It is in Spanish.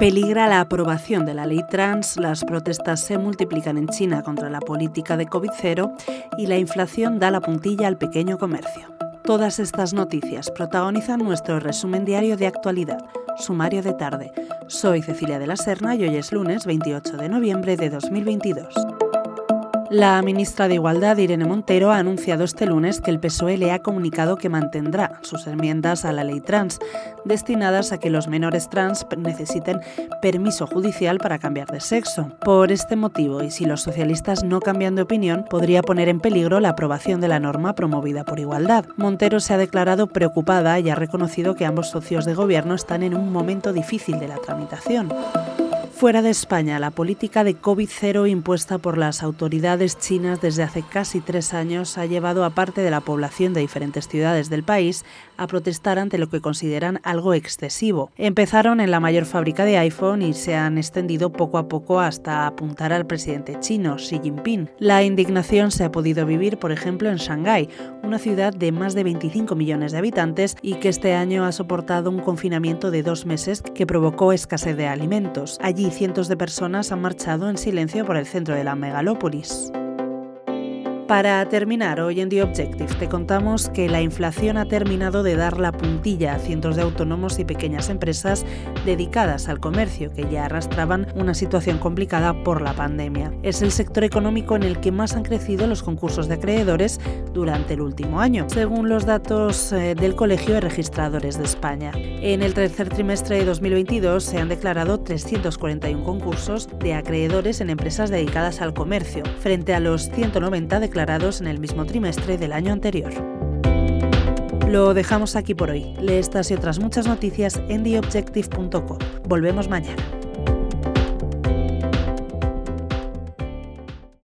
Peligra la aprobación de la ley trans, las protestas se multiplican en China contra la política de COVID-0 y la inflación da la puntilla al pequeño comercio. Todas estas noticias protagonizan nuestro resumen diario de actualidad, sumario de tarde. Soy Cecilia de la Serna y hoy es lunes 28 de noviembre de 2022. La ministra de Igualdad, Irene Montero, ha anunciado este lunes que el PSOE le ha comunicado que mantendrá sus enmiendas a la ley trans, destinadas a que los menores trans necesiten permiso judicial para cambiar de sexo. Por este motivo, y si los socialistas no cambian de opinión, podría poner en peligro la aprobación de la norma promovida por Igualdad. Montero se ha declarado preocupada y ha reconocido que ambos socios de gobierno están en un momento difícil de la tramitación. Fuera de España, la política de COVID-0 impuesta por las autoridades chinas desde hace casi tres años ha llevado a parte de la población de diferentes ciudades del país a protestar ante lo que consideran algo excesivo. Empezaron en la mayor fábrica de iPhone y se han extendido poco a poco hasta apuntar al presidente chino, Xi Jinping. La indignación se ha podido vivir, por ejemplo, en Shanghái, una ciudad de más de 25 millones de habitantes y que este año ha soportado un confinamiento de dos meses que provocó escasez de alimentos. Allí cientos de personas han marchado en silencio por el centro de la megalópolis. Para terminar, hoy en The Objective te contamos que la inflación ha terminado de dar la puntilla a cientos de autónomos y pequeñas empresas dedicadas al comercio que ya arrastraban una situación complicada por la pandemia. Es el sector económico en el que más han crecido los concursos de acreedores durante el último año, según los datos eh, del Colegio de Registradores de España. En el tercer trimestre de 2022 se han declarado 341 concursos de acreedores en empresas dedicadas al comercio, frente a los 190 en el mismo trimestre del año anterior. Lo dejamos aquí por hoy. Lee estas y otras muchas noticias en theobjective.com. Volvemos mañana.